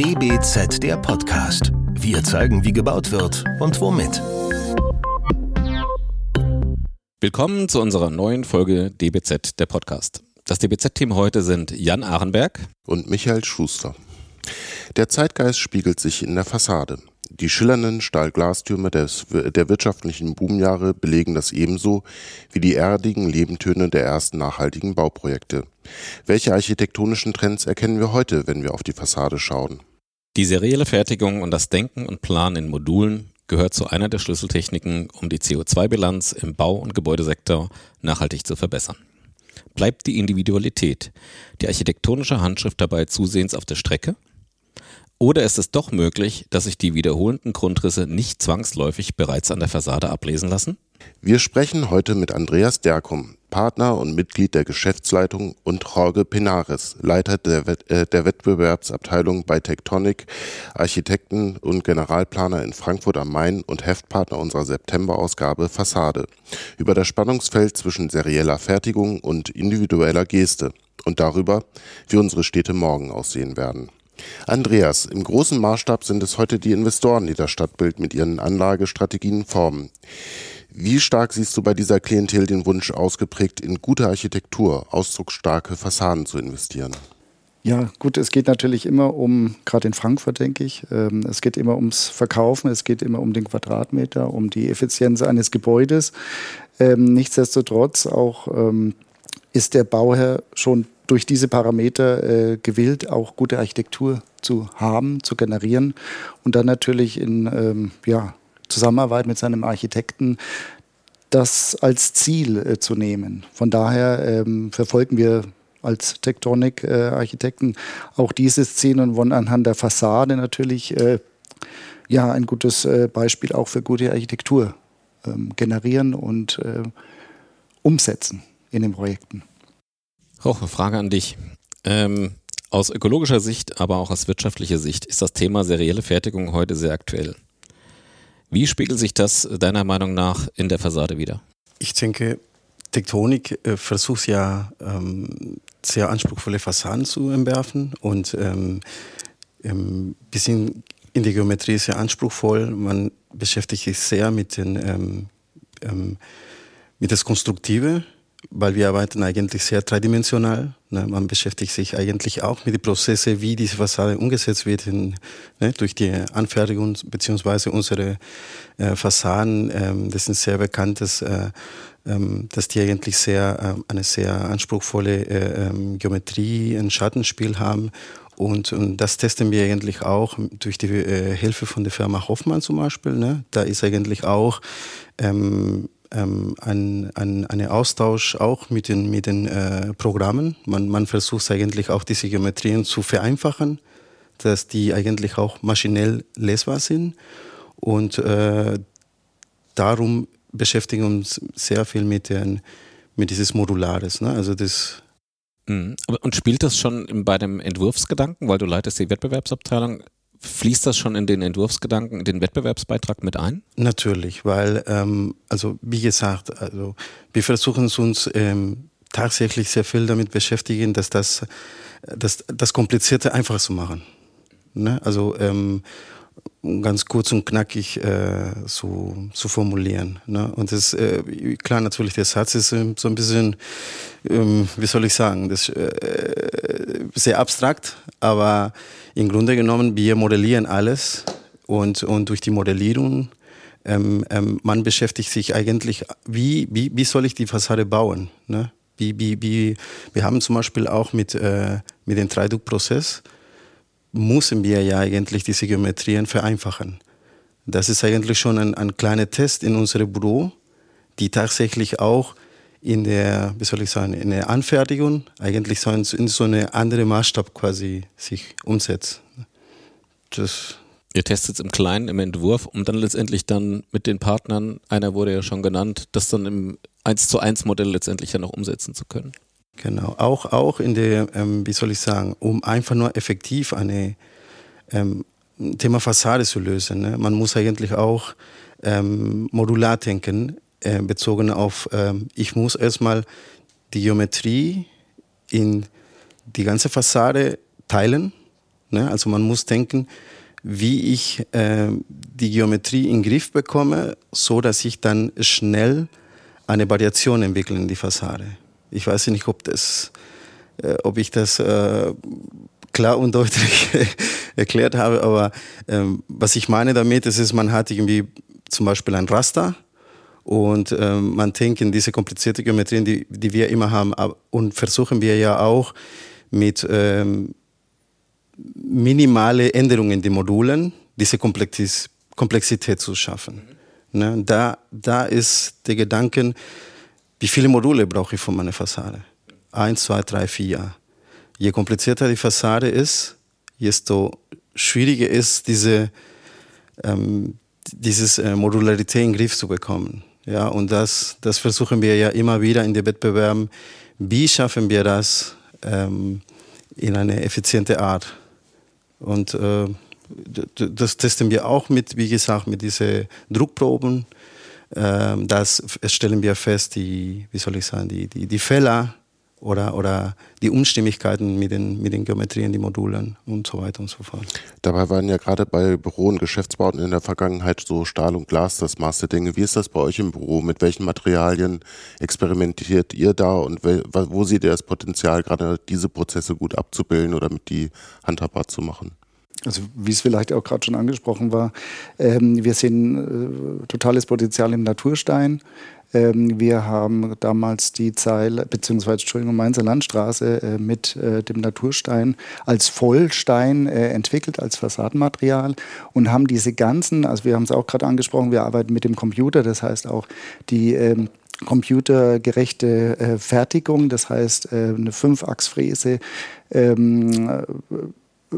DBZ der Podcast. Wir zeigen, wie gebaut wird und womit. Willkommen zu unserer neuen Folge DBZ der Podcast. Das DBZ-Team heute sind Jan Arenberg und Michael Schuster. Der Zeitgeist spiegelt sich in der Fassade. Die schillernden Stahlglastürme des, der wirtschaftlichen Boomjahre belegen das ebenso wie die erdigen Nebentöne der ersten nachhaltigen Bauprojekte. Welche architektonischen Trends erkennen wir heute, wenn wir auf die Fassade schauen? Die serielle Fertigung und das Denken und Planen in Modulen gehört zu einer der Schlüsseltechniken, um die CO2-Bilanz im Bau- und Gebäudesektor nachhaltig zu verbessern. Bleibt die Individualität, die architektonische Handschrift dabei zusehends auf der Strecke? Oder ist es doch möglich, dass sich die wiederholenden Grundrisse nicht zwangsläufig bereits an der Fassade ablesen lassen? Wir sprechen heute mit Andreas Derkum, Partner und Mitglied der Geschäftsleitung und Jorge Penares, Leiter der, Wett äh, der Wettbewerbsabteilung bei Tectonic, Architekten und Generalplaner in Frankfurt am Main und Heftpartner unserer September-Ausgabe Fassade, über das Spannungsfeld zwischen serieller Fertigung und individueller Geste und darüber, wie unsere Städte morgen aussehen werden. Andreas, im großen Maßstab sind es heute die Investoren, die das Stadtbild mit ihren Anlagestrategien formen. Wie stark siehst du bei dieser Klientel den Wunsch ausgeprägt, in gute Architektur, ausdrucksstarke Fassaden zu investieren? Ja, gut, es geht natürlich immer um, gerade in Frankfurt denke ich, ähm, es geht immer ums Verkaufen, es geht immer um den Quadratmeter, um die Effizienz eines Gebäudes. Ähm, nichtsdestotrotz auch ähm, ist der Bauherr schon durch diese Parameter äh, gewillt, auch gute Architektur zu haben, zu generieren und dann natürlich in ähm, ja, Zusammenarbeit mit seinem Architekten das als Ziel äh, zu nehmen. Von daher ähm, verfolgen wir als Tektonik-Architekten äh, auch dieses Ziel und wollen anhand der Fassade natürlich äh, ja, ein gutes äh, Beispiel auch für gute Architektur ähm, generieren und äh, umsetzen in den Projekten. Hoch, Frage an dich. Ähm, aus ökologischer Sicht, aber auch aus wirtschaftlicher Sicht ist das Thema serielle Fertigung heute sehr aktuell. Wie spiegelt sich das deiner Meinung nach in der Fassade wieder? Ich denke, Tektonik äh, versucht ja ähm, sehr anspruchsvolle Fassaden zu entwerfen und ähm, ähm, bisschen in der Geometrie sehr anspruchsvoll. Man beschäftigt sich sehr mit den ähm, ähm, mit das Konstruktive weil wir arbeiten eigentlich sehr dreidimensional. Ne? Man beschäftigt sich eigentlich auch mit den Prozessen, wie diese Fassade umgesetzt wird in, ne? durch die Anfertigung beziehungsweise unsere äh, Fassaden. Ähm, das sind sehr bekanntes, äh, ähm, dass die eigentlich sehr äh, eine sehr anspruchsvolle äh, ähm, Geometrie, ein Schattenspiel haben. Und, und, das testen wir eigentlich auch durch die äh, Hilfe von der Firma Hoffmann zum Beispiel. Ne? Da ist eigentlich auch ähm, ähm, ein, ein, ein Austausch auch mit den, mit den äh, Programmen. Man, man versucht eigentlich auch diese Geometrien zu vereinfachen, dass die eigentlich auch maschinell lesbar sind. Und äh, darum beschäftigen wir uns sehr viel mit, den, mit dieses Modulares. Ne? Also das mhm. und spielt das schon bei dem Entwurfsgedanken, weil du leitest die Wettbewerbsabteilung, Fließt das schon in den Entwurfsgedanken, den Wettbewerbsbeitrag mit ein? Natürlich, weil, ähm, also wie gesagt, also wir versuchen uns ähm, tatsächlich sehr viel damit beschäftigen, dass das, das, das Komplizierte einfach zu machen. Ne? Also ähm, ganz kurz und knackig äh, so zu formulieren. Ne? Und das äh, klar natürlich der Satz ist äh, so ein bisschen, ähm, wie soll ich sagen, das äh, sehr abstrakt, aber im Grunde genommen wir modellieren alles und und durch die Modellierung ähm, ähm, man beschäftigt sich eigentlich, wie, wie, wie soll ich die Fassade bauen? Ne? Wie, wie, wie, wir haben zum Beispiel auch mit, äh, mit dem 3D-Prozess müssen wir ja eigentlich diese Geometrien vereinfachen. Das ist eigentlich schon ein, ein kleiner Test in unserem Büro, die tatsächlich auch in der, wie soll ich sagen, in der Anfertigung eigentlich so in, in so eine andere Maßstab quasi sich umsetzt. Das Ihr testet es im Kleinen, im Entwurf, um dann letztendlich dann mit den Partnern, einer wurde ja schon genannt, das dann im 1 zu 1 Modell letztendlich ja noch umsetzen zu können. Genau, auch, auch in der, ähm, wie soll ich sagen, um einfach nur effektiv eine ähm, Thema Fassade zu lösen. Ne? Man muss eigentlich auch ähm, modular denken, äh, bezogen auf, ähm, ich muss erstmal die Geometrie in die ganze Fassade teilen, Ne? Also man muss denken, wie ich äh, die Geometrie in den Griff bekomme, so dass ich dann schnell eine Variation entwickle in die Fassade. Ich weiß nicht, ob das, äh, ob ich das äh, klar und deutlich erklärt habe, aber ähm, was ich meine damit ist, ist, man hat irgendwie zum Beispiel ein Raster und ähm, man denkt in diese komplizierte Geometrien, die, die wir immer haben, und versuchen wir ja auch mit ähm, minimale Änderungen in den Modulen diese Komplexität zu schaffen. Ne? Da, da ist der Gedanke, wie viele Module brauche ich für meine Fassade? Eins, zwei, drei, vier. Je komplizierter die Fassade ist, desto schwieriger ist diese, ähm, dieses äh, Modularität in den Griff zu bekommen. Ja, und das, das versuchen wir ja immer wieder in den Wettbewerben. Wie schaffen wir das ähm, in eine effiziente Art? Und äh, das testen wir auch mit, wie gesagt, mit diesen Druckproben. Ähm, das stellen wir fest, die, wie soll ich sagen, die, die, die Fehler oder, oder die Unstimmigkeiten mit den, mit den Geometrien, die Modulen und so weiter und so fort. Dabei waren ja gerade bei Büro- und Geschäftsbauten in der Vergangenheit so Stahl und Glas das Maß der Dinge. Wie ist das bei euch im Büro? Mit welchen Materialien experimentiert ihr da und wo seht ihr das Potenzial, gerade diese Prozesse gut abzubilden oder mit die handhabbar zu machen? Also wie es vielleicht auch gerade schon angesprochen war, ähm, wir sehen äh, totales Potenzial im Naturstein. Ähm, wir haben damals die Zeile, beziehungsweise Entschuldigung, Mainzer Landstraße äh, mit äh, dem Naturstein als Vollstein äh, entwickelt, als Fassadenmaterial und haben diese ganzen, also wir haben es auch gerade angesprochen, wir arbeiten mit dem Computer, das heißt auch die ähm, computergerechte äh, Fertigung, das heißt äh, eine Fünfachsfräse ähm,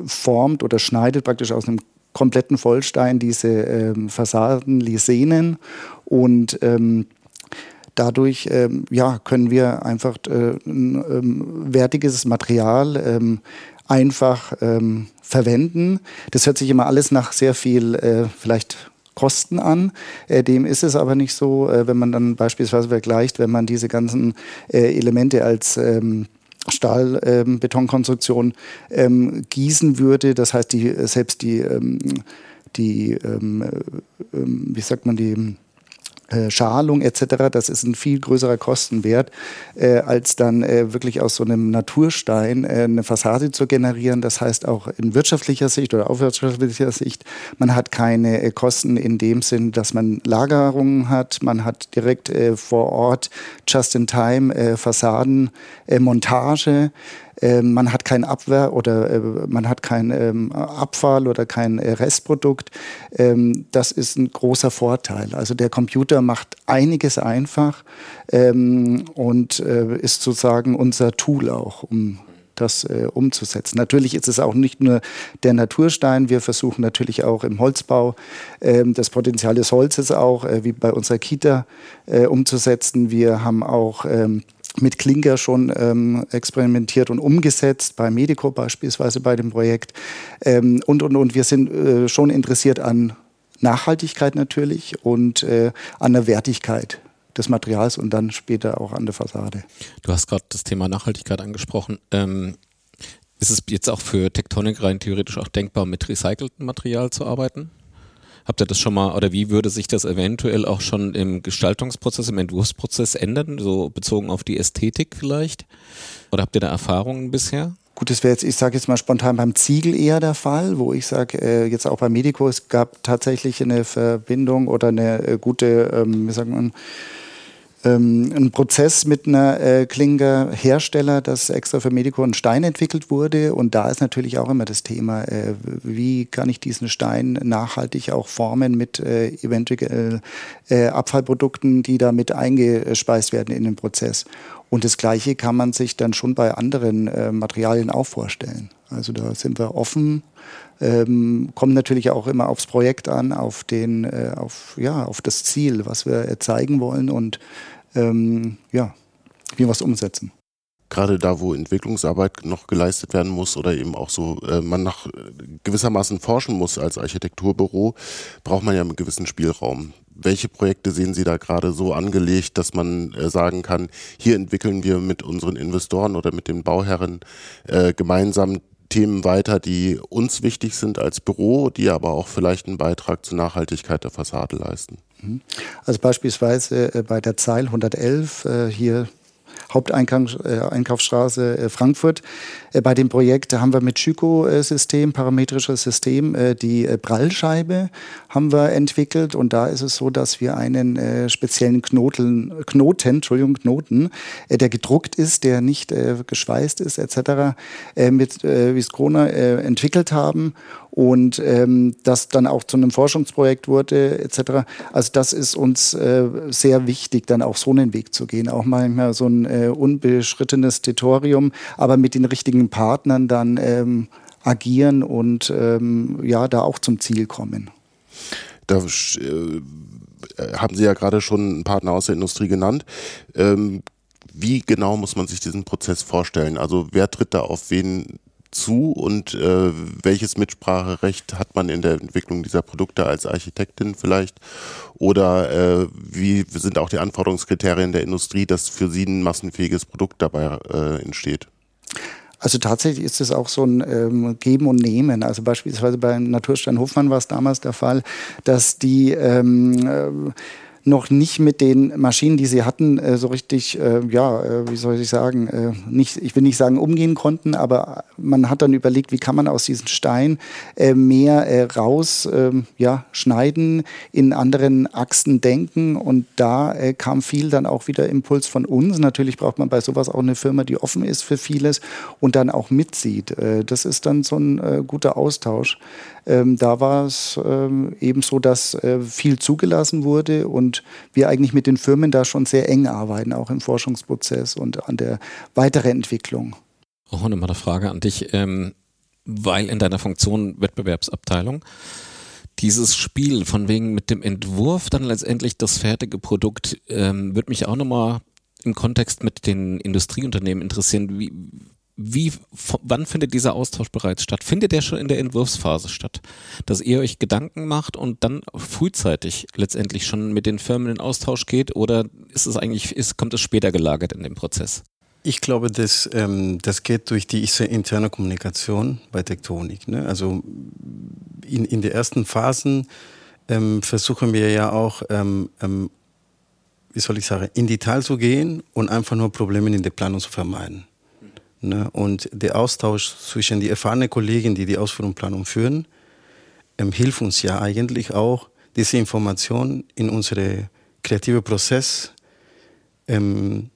formt oder schneidet praktisch aus einem kompletten Vollstein diese ähm, Fassaden, Lisenen und ähm, dadurch ähm, ja, können wir einfach äh, ein ähm, wertiges Material ähm, einfach ähm, verwenden. Das hört sich immer alles nach sehr viel äh, vielleicht Kosten an. Äh, dem ist es aber nicht so, äh, wenn man dann beispielsweise vergleicht, wenn man diese ganzen äh, Elemente als ähm, Stahlbetonkonstruktion ähm, gießen würde. Das heißt, die, selbst die, ähm, die ähm, äh, wie sagt man, die äh, Schalung etc., das ist ein viel größerer Kostenwert, äh, als dann äh, wirklich aus so einem Naturstein äh, eine Fassade zu generieren. Das heißt auch in wirtschaftlicher Sicht oder auf wirtschaftlicher Sicht, man hat keine äh, Kosten in dem Sinn, dass man Lagerungen hat, man hat direkt äh, vor Ort Just-in-Time Fassadenmontage. Ähm, man hat kein Abwehr oder äh, man hat kein ähm, Abfall oder kein äh, Restprodukt. Ähm, das ist ein großer Vorteil. Also der Computer macht einiges einfach und äh, ist sozusagen unser Tool auch, um das äh, umzusetzen. Natürlich ist es auch nicht nur der Naturstein. Wir versuchen natürlich auch im Holzbau äh, das Potenzial des Holzes auch, äh, wie bei unserer Kita, umzusetzen. Wir haben auch ähm, mit Klinker schon ähm, experimentiert und umgesetzt, bei Medico beispielsweise bei dem Projekt. Ähm, und, und, und wir sind äh, schon interessiert an Nachhaltigkeit natürlich und äh, an der Wertigkeit des Materials und dann später auch an der Fassade. Du hast gerade das Thema Nachhaltigkeit angesprochen. Ähm, ist es jetzt auch für Tektonik rein theoretisch auch denkbar, mit recyceltem Material zu arbeiten? Habt ihr das schon mal, oder wie würde sich das eventuell auch schon im Gestaltungsprozess, im Entwurfsprozess ändern, so bezogen auf die Ästhetik vielleicht? Oder habt ihr da Erfahrungen bisher? Gut, das wäre jetzt, ich sage jetzt mal spontan beim Ziegel eher der Fall, wo ich sage, äh, jetzt auch beim Medico, es gab tatsächlich eine Verbindung oder eine äh, gute, ähm, wie sagt man, ähm, ein Prozess mit einer äh, Klinkerhersteller, das extra für Medico ein Stein entwickelt wurde. Und da ist natürlich auch immer das Thema, äh, wie kann ich diesen Stein nachhaltig auch formen mit äh, eventuell äh, Abfallprodukten, die da mit eingespeist werden in den Prozess. Und das Gleiche kann man sich dann schon bei anderen äh, Materialien auch vorstellen. Also da sind wir offen, ähm, kommt natürlich auch immer aufs Projekt an, auf, den, äh, auf, ja, auf das Ziel, was wir zeigen wollen und ähm, ja, wie wir es umsetzen gerade da, wo Entwicklungsarbeit noch geleistet werden muss oder eben auch so äh, man nach gewissermaßen forschen muss als Architekturbüro, braucht man ja einen gewissen Spielraum. Welche Projekte sehen Sie da gerade so angelegt, dass man äh, sagen kann, hier entwickeln wir mit unseren Investoren oder mit den Bauherren äh, gemeinsam Themen weiter, die uns wichtig sind als Büro, die aber auch vielleicht einen Beitrag zur Nachhaltigkeit der Fassade leisten. Mhm. Also beispielsweise äh, bei der Zeil 111 äh, hier Haupteinkaufsstraße äh, Frankfurt. Äh, bei dem Projekt haben wir mit Schüko-System, parametrisches System, äh, die Prallscheibe haben wir entwickelt und da ist es so, dass wir einen speziellen Knoten, Knoten, Entschuldigung, Knoten, der gedruckt ist, der nicht geschweißt ist etc., mit Viscona entwickelt haben und ähm, das dann auch zu einem Forschungsprojekt wurde etc. Also das ist uns äh, sehr wichtig, dann auch so einen Weg zu gehen, auch manchmal so ein äh, unbeschrittenes Tutorium, aber mit den richtigen Partnern dann ähm, agieren und ähm, ja, da auch zum Ziel kommen. Da äh, haben Sie ja gerade schon einen Partner aus der Industrie genannt. Ähm, wie genau muss man sich diesen Prozess vorstellen? Also wer tritt da auf wen zu und äh, welches Mitspracherecht hat man in der Entwicklung dieser Produkte als Architektin vielleicht? Oder äh, wie sind auch die Anforderungskriterien der Industrie, dass für sie ein massenfähiges Produkt dabei äh, entsteht? Also tatsächlich ist es auch so ein ähm, Geben und Nehmen. Also beispielsweise beim Naturstein Hofmann war es damals der Fall, dass die ähm, äh, noch nicht mit den Maschinen, die sie hatten, äh, so richtig, äh, ja, äh, wie soll ich sagen, äh, nicht, ich will nicht sagen umgehen konnten, aber man hat dann überlegt, wie kann man aus diesem Stein äh, mehr äh, raus, ähm, ja, schneiden, in anderen Achsen denken und da kam viel dann auch wieder Impuls von uns. Natürlich braucht man bei sowas auch eine Firma, die offen ist für vieles und dann auch mitzieht. das ist dann so ein guter Austausch. Ähm, da war es ähm, eben so, dass viel zugelassen wurde und wir eigentlich mit den Firmen da schon sehr eng arbeiten, auch im Forschungsprozess und an der weiteren Entwicklung. Auch nochmal eine Frage an dich, ähm, weil in deiner Funktion Wettbewerbsabteilung dieses Spiel von wegen mit dem Entwurf dann letztendlich das fertige Produkt, ähm, würde mich auch nochmal im Kontext mit den Industrieunternehmen interessieren. Wie, wie, wann findet dieser Austausch bereits statt? Findet der schon in der Entwurfsphase statt? Dass ihr euch Gedanken macht und dann frühzeitig letztendlich schon mit den Firmen in Austausch geht oder ist es eigentlich, ist, kommt es später gelagert in dem Prozess? Ich glaube, das, ähm, das geht durch die interne Kommunikation bei Tektonik. Ne? Also in, in den ersten Phasen ähm, versuchen wir ja auch, ähm, ähm, wie soll ich sagen, in Detail zu gehen und einfach nur Probleme in der Planung zu vermeiden. Ne? Und der Austausch zwischen die erfahrenen Kollegen, die die Ausführungsplanung führen, ähm, hilft uns ja eigentlich auch, diese Information in unsere kreative Prozess ähm,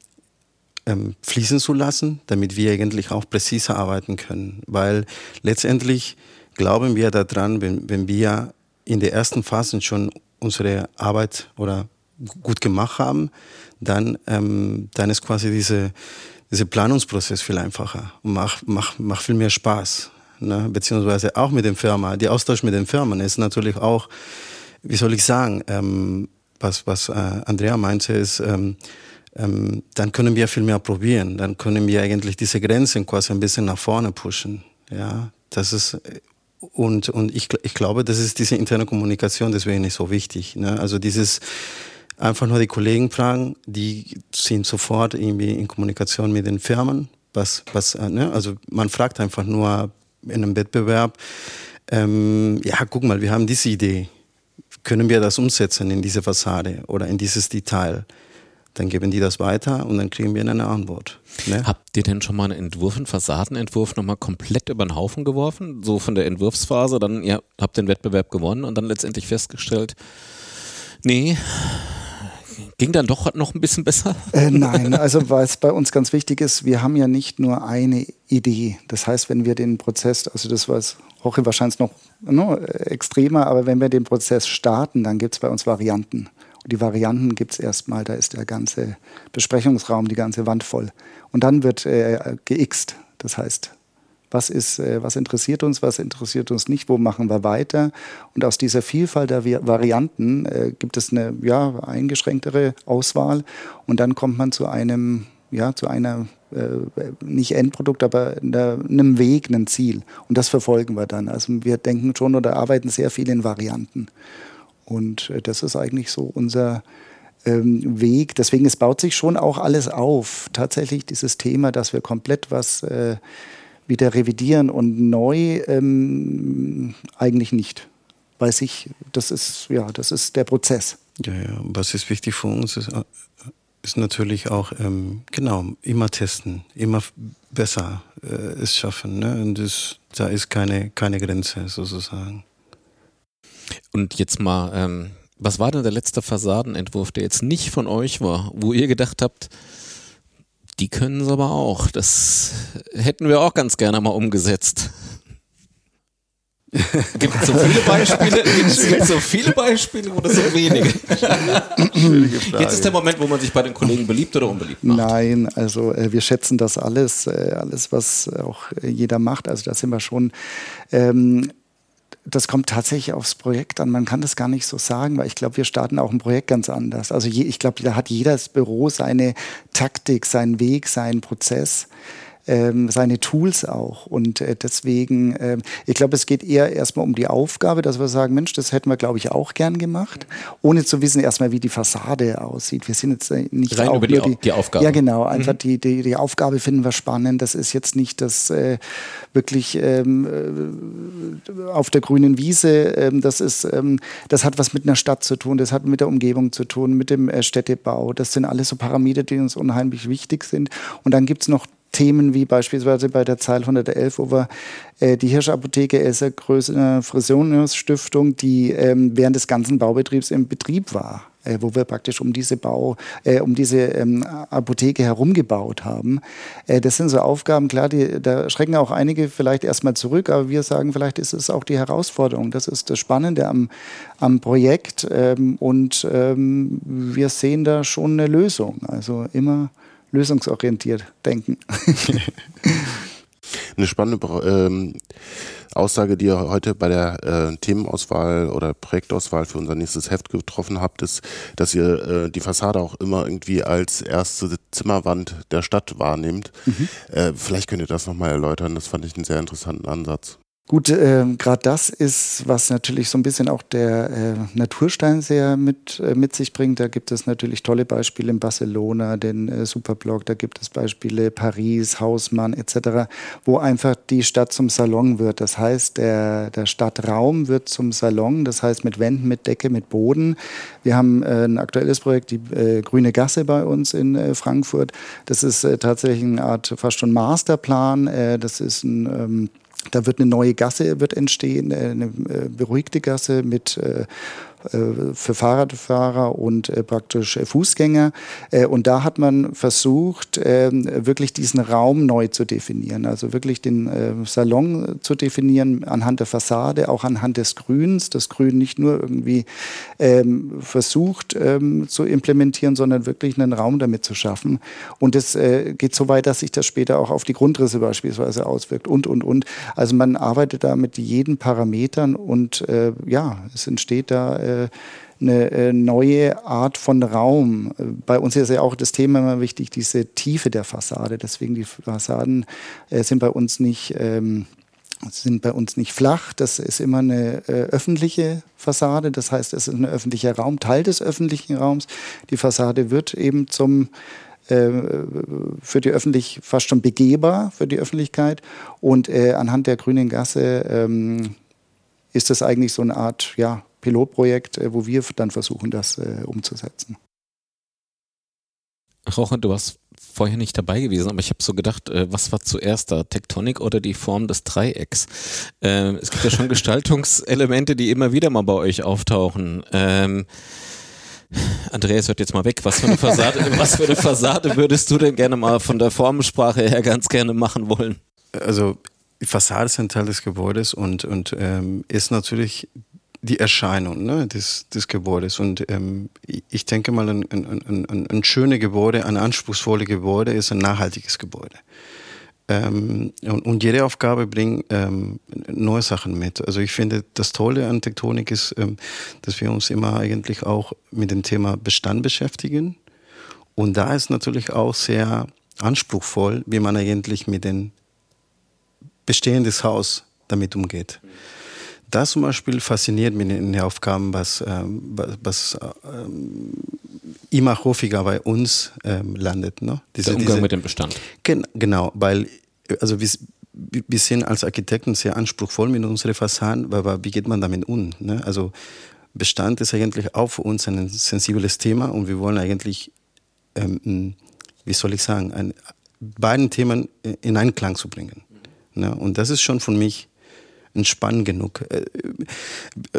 ähm, fließen zu lassen, damit wir eigentlich auch präziser arbeiten können. Weil letztendlich glauben wir daran, wenn, wenn wir in der ersten Phase schon unsere Arbeit oder gut gemacht haben, dann, ähm, dann ist quasi diese dieser Planungsprozess viel einfacher und macht, macht, macht viel mehr Spaß. Ne? Beziehungsweise auch mit den Firmen. Der Austausch mit den Firmen ist natürlich auch, wie soll ich sagen, ähm, was, was äh, Andrea meinte, ist, ähm, ähm, dann können wir viel mehr probieren. Dann können wir eigentlich diese Grenzen quasi ein bisschen nach vorne pushen. Ja, das ist und, und ich, ich glaube, das ist diese interne Kommunikation deswegen nicht so wichtig. Ne? Also dieses einfach nur die Kollegen fragen, die sind sofort irgendwie in Kommunikation mit den Firmen. Was, was, äh, ne? Also man fragt einfach nur in einem Wettbewerb, ähm, ja, guck mal, wir haben diese Idee. Können wir das umsetzen in diese Fassade oder in dieses Detail? Dann geben die das weiter und dann kriegen wir eine Antwort. Ne? Habt ihr denn schon mal einen Entwurf, einen Fassadenentwurf nochmal komplett über den Haufen geworfen? So von der Entwurfsphase, dann ihr habt den Wettbewerb gewonnen und dann letztendlich festgestellt, nee, Ging dann doch noch ein bisschen besser? Äh, nein, also was bei uns ganz wichtig ist, wir haben ja nicht nur eine Idee. Das heißt, wenn wir den Prozess, also das war auch wahrscheinlich noch no, ne, extremer, aber wenn wir den Prozess starten, dann gibt es bei uns Varianten. Und die Varianten gibt es erstmal, da ist der ganze Besprechungsraum, die ganze Wand voll. Und dann wird äh, geixt. Das heißt, was, ist, äh, was interessiert uns, was interessiert uns nicht, wo machen wir weiter. Und aus dieser Vielfalt der Varianten äh, gibt es eine ja, eingeschränktere Auswahl und dann kommt man zu einem, ja, zu einer äh, nicht Endprodukt, aber einem Weg, einem Ziel. Und das verfolgen wir dann. Also wir denken schon oder arbeiten sehr viel in Varianten. Und äh, das ist eigentlich so unser ähm, Weg. Deswegen, es baut sich schon auch alles auf. Tatsächlich dieses Thema, dass wir komplett was äh, wieder revidieren und neu ähm, eigentlich nicht. Weiß ich, das ist, ja, das ist der Prozess. Ja, ja. Was ist wichtig für uns, ist, äh, ist natürlich auch, ähm, genau, immer testen, immer besser äh, es schaffen. Ne? Und das, da ist keine, keine Grenze sozusagen. Und jetzt mal, ähm, was war denn der letzte Fassadenentwurf, der jetzt nicht von euch war, wo ihr gedacht habt, die können es aber auch. Das hätten wir auch ganz gerne mal umgesetzt. Gibt es so viele Beispiele? Gibt so viele Beispiele oder so wenige? Jetzt ist der Moment, wo man sich bei den Kollegen beliebt oder unbeliebt macht. Nein, also äh, wir schätzen das alles, äh, alles, was auch jeder macht. Also da sind wir schon ähm, das kommt tatsächlich aufs Projekt an. Man kann das gar nicht so sagen, weil ich glaube, wir starten auch ein Projekt ganz anders. Also je, ich glaube, da hat jedes Büro seine Taktik, seinen Weg, seinen Prozess ähm, seine Tools auch. Und äh, deswegen, äh, ich glaube, es geht eher erstmal um die Aufgabe, dass wir sagen, Mensch, das hätten wir, glaube ich, auch gern gemacht, ohne zu wissen erstmal, wie die Fassade aussieht. Wir sind jetzt äh, nicht Rein über die, die, die, Aufgabe. Ja, genau. Einfach mhm. die, die, die Aufgabe finden wir spannend. Das ist jetzt nicht das äh, wirklich ähm, äh, auf der grünen Wiese. Ähm, das ist, ähm, das hat was mit einer Stadt zu tun. Das hat mit der Umgebung zu tun, mit dem äh, Städtebau. Das sind alles so Parameter, die uns unheimlich wichtig sind. Und dann gibt es noch Themen wie beispielsweise bei der Zahl 111, wo wir äh, die Hirschapotheke Esser Größe Frisionstiftung, die ähm, während des ganzen Baubetriebs im Betrieb war äh, wo wir praktisch um diese Bau, äh, um diese ähm, Apotheke herumgebaut haben. Äh, das sind so Aufgaben, klar, die, da schrecken auch einige vielleicht erstmal zurück, aber wir sagen, vielleicht ist es auch die Herausforderung. Das ist das Spannende am, am Projekt ähm, und ähm, wir sehen da schon eine Lösung. Also immer lösungsorientiert denken. Eine spannende ähm, Aussage, die ihr heute bei der äh, Themenauswahl oder Projektauswahl für unser nächstes Heft getroffen habt, ist, dass ihr äh, die Fassade auch immer irgendwie als erste Zimmerwand der Stadt wahrnehmt. Mhm. Äh, vielleicht könnt ihr das nochmal erläutern. Das fand ich einen sehr interessanten Ansatz. Gut, äh, gerade das ist, was natürlich so ein bisschen auch der äh, Naturstein sehr mit, äh, mit sich bringt. Da gibt es natürlich tolle Beispiele in Barcelona, den äh, Superblock, da gibt es Beispiele Paris, Hausmann etc., wo einfach die Stadt zum Salon wird. Das heißt, der, der Stadtraum wird zum Salon, das heißt mit Wänden, mit Decke, mit Boden. Wir haben äh, ein aktuelles Projekt, die äh, Grüne Gasse bei uns in Frankfurt. Das ist tatsächlich eine Art fast schon Masterplan. das ist ein ähm, da wird eine neue Gasse wird entstehen, äh, eine äh, beruhigte Gasse mit äh, für Fahrradfahrer und äh, praktisch äh, Fußgänger. Und da hat man versucht, ähm, wirklich diesen Raum neu zu definieren. Also wirklich den Salon zu definieren anhand der Fassade, auch anhand des Grüns. Das Grün nicht nur irgendwie ähm, versucht ähm, zu implementieren, sondern wirklich einen Raum damit zu schaffen. Und es geht so weit, dass sich das später auch auf die Grundrisse beispielsweise auswirkt und, und, und. Also man arbeitet da mit jeden Parametern und ja, es entsteht da eine äh, neue Art von Raum. Bei uns ist ja auch das Thema immer wichtig, diese Tiefe der Fassade. Deswegen die Fassaden äh, sind bei uns nicht ähm, sind bei uns nicht flach. Das ist immer eine äh, öffentliche Fassade. Das heißt, es ist ein öffentlicher Raum, Teil des öffentlichen Raums. Die Fassade wird eben zum äh, für die öffentlich fast schon begehbar für die Öffentlichkeit. Und äh, anhand der Grünen Gasse ähm, ist das eigentlich so eine Art ja, Pilotprojekt, äh, wo wir dann versuchen, das äh, umzusetzen. Roche, du warst vorher nicht dabei gewesen, aber ich habe so gedacht, äh, was war zuerst da, Tektonik oder die Form des Dreiecks? Ähm, es gibt ja schon Gestaltungselemente, die immer wieder mal bei euch auftauchen. Ähm, Andreas hört jetzt mal weg. Was für eine Fassade, was für eine Fassade würdest du denn gerne mal von der Formensprache her ganz gerne machen wollen? Also die Fassade ist ein Teil des Gebäudes und, und ähm, ist natürlich die Erscheinung ne, des, des Gebäudes. Und ähm, ich denke mal, ein, ein, ein, ein schönes Gebäude, ein anspruchsvolles Gebäude ist ein nachhaltiges Gebäude. Ähm, und, und, jede Aufgabe bringt ähm, neue Sachen mit. Also ich finde, das Tolle an Tektonik ist, ähm, dass wir uns immer eigentlich auch mit dem Thema Bestand beschäftigen. Und da ist natürlich auch sehr anspruchsvoll, wie man eigentlich mit dem bestehendes Haus damit umgeht. Mhm. Das zum Beispiel fasziniert mich in den Aufgaben, was, ähm, was ähm, immer häufiger bei uns ähm, landet. Ne? Diese, Der Umgang diese, mit dem Bestand. Gen genau, weil also wie, wir sind als Architekten sehr anspruchsvoll mit unseren Fassaden, aber wie geht man damit um? Ne? Also Bestand ist eigentlich auch für uns ein sensibles Thema und wir wollen eigentlich, ähm, wie soll ich sagen, ein, beiden Themen in Einklang zu bringen. Ne? Und das ist schon für mich entspannend genug. Äh,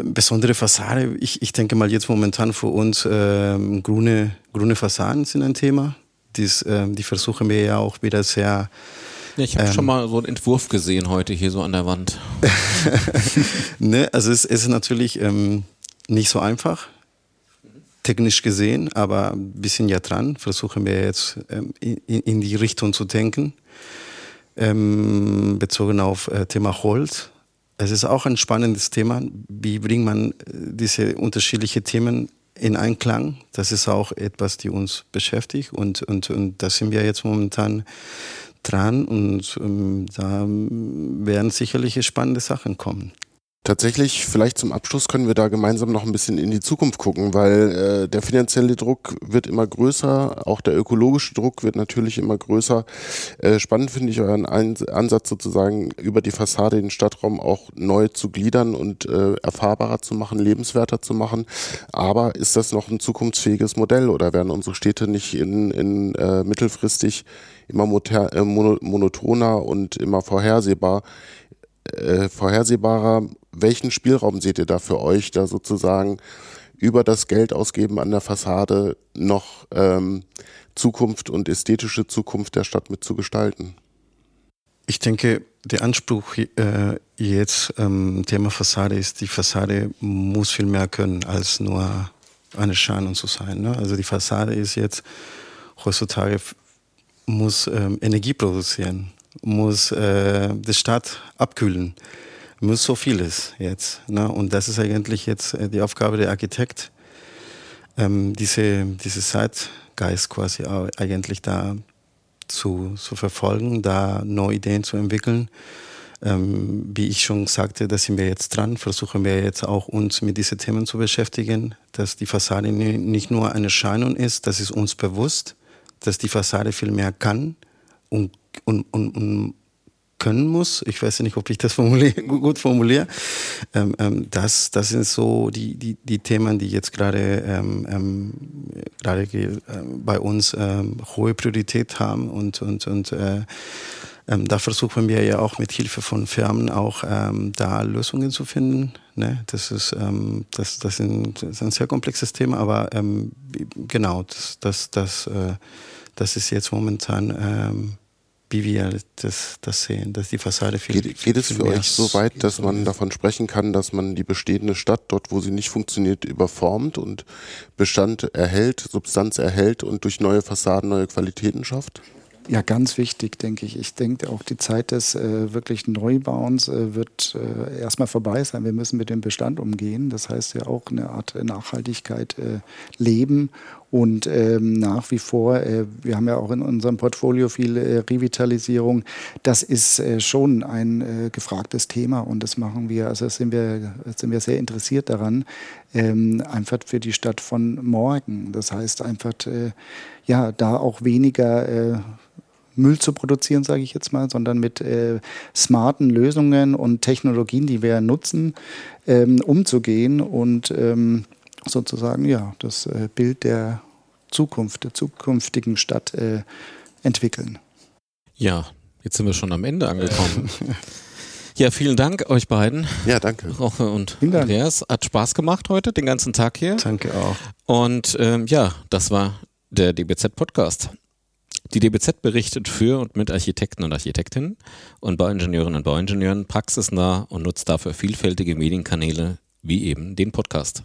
besondere Fassade, ich, ich denke mal jetzt momentan für uns äh, grüne, grüne Fassaden sind ein Thema. Dies, äh, die versuchen wir ja auch wieder sehr ja, ich habe ähm, schon mal so einen Entwurf gesehen heute hier so an der Wand. ne, also es, es ist natürlich ähm, nicht so einfach, technisch gesehen, aber ein bisschen ja dran. Versuchen wir jetzt ähm, in, in, die Richtung zu denken. Ähm, bezogen auf äh, Thema Holz. Es ist auch ein spannendes Thema. Wie bringt man äh, diese unterschiedlichen Themen in Einklang? Das ist auch etwas, die uns beschäftigt und, und, und da sind wir jetzt momentan dran und ähm, da werden sicherlich spannende Sachen kommen. Tatsächlich, vielleicht zum Abschluss können wir da gemeinsam noch ein bisschen in die Zukunft gucken, weil äh, der finanzielle Druck wird immer größer, auch der ökologische Druck wird natürlich immer größer. Äh, spannend finde ich euren Ansatz sozusagen über die Fassade den Stadtraum auch neu zu gliedern und äh, erfahrbarer zu machen, lebenswerter zu machen. Aber ist das noch ein zukunftsfähiges Modell oder werden unsere Städte nicht in, in äh, mittelfristig immer äh, monotoner und immer vorhersehbar? Äh, vorhersehbarer. Welchen Spielraum seht ihr da für euch, da sozusagen über das Geld ausgeben an der Fassade noch ähm, Zukunft und ästhetische Zukunft der Stadt mitzugestalten? Ich denke, der Anspruch äh, jetzt ähm, Thema Fassade ist, die Fassade muss viel mehr können, als nur eine Scheinung zu sein. Ne? Also die Fassade ist jetzt heutzutage muss ähm, Energie produzieren muss äh, die Stadt abkühlen, muss so vieles jetzt. Ne? Und das ist eigentlich jetzt äh, die Aufgabe der Architekt, ähm, diese, diese Zeitgeist quasi eigentlich da zu, zu verfolgen, da neue Ideen zu entwickeln. Ähm, wie ich schon sagte, da sind wir jetzt dran, versuchen wir jetzt auch uns mit diesen Themen zu beschäftigen, dass die Fassade nicht nur eine Scheinung ist, das ist uns bewusst, dass die Fassade viel mehr kann und und, und, und können muss. Ich weiß nicht, ob ich das formulier, gut formuliere. Ähm, ähm, das, das sind so die, die, die Themen, die jetzt gerade ähm, ähm gerade äh, bei uns ähm, hohe Priorität haben und, und, und äh, ähm, da versuchen wir ja auch mit Hilfe von Firmen auch da Lösungen zu finden. Ne? Das, ist, das, das, sind, das, ist ein sehr komplexes Thema, aber genau, das, das, das, äh, das ist jetzt momentan wie wir das, das sehen, dass die Fassade viel Geht, geht es für euch so weit, dass man davon sprechen kann, dass man die bestehende Stadt dort, wo sie nicht funktioniert, überformt und Bestand erhält, Substanz erhält und durch neue Fassaden neue Qualitäten schafft? Ja, ganz wichtig, denke ich. Ich denke, auch die Zeit des äh, wirklichen Neubauens äh, wird äh, erstmal vorbei sein. Wir müssen mit dem Bestand umgehen. Das heißt ja auch eine Art Nachhaltigkeit äh, leben. Und ähm, nach wie vor, äh, wir haben ja auch in unserem Portfolio viel äh, Revitalisierung. Das ist schon ein gefragtes Thema und das machen wir, also sind wir, sind wir sehr interessiert daran, ähm, einfach für die Stadt von morgen. Das heißt einfach, ja, da auch weniger Müll zu produzieren, sage ich jetzt mal, sondern mit äh, smarten Lösungen und Technologien, die wir nutzen, ähm, umzugehen und ähm, sozusagen ja das äh, Bild der Zukunft, der zukünftigen Stadt äh, entwickeln. Ja, jetzt sind wir schon am Ende angekommen. Ja, vielen Dank euch beiden. Ja, danke. Roche und Andreas. Hat Spaß gemacht heute, den ganzen Tag hier. Danke auch. Und ähm, ja, das war der DBZ Podcast. Die DBZ berichtet für und mit Architekten und Architektinnen und Bauingenieurinnen und Bauingenieuren praxisnah und nutzt dafür vielfältige Medienkanäle wie eben den Podcast.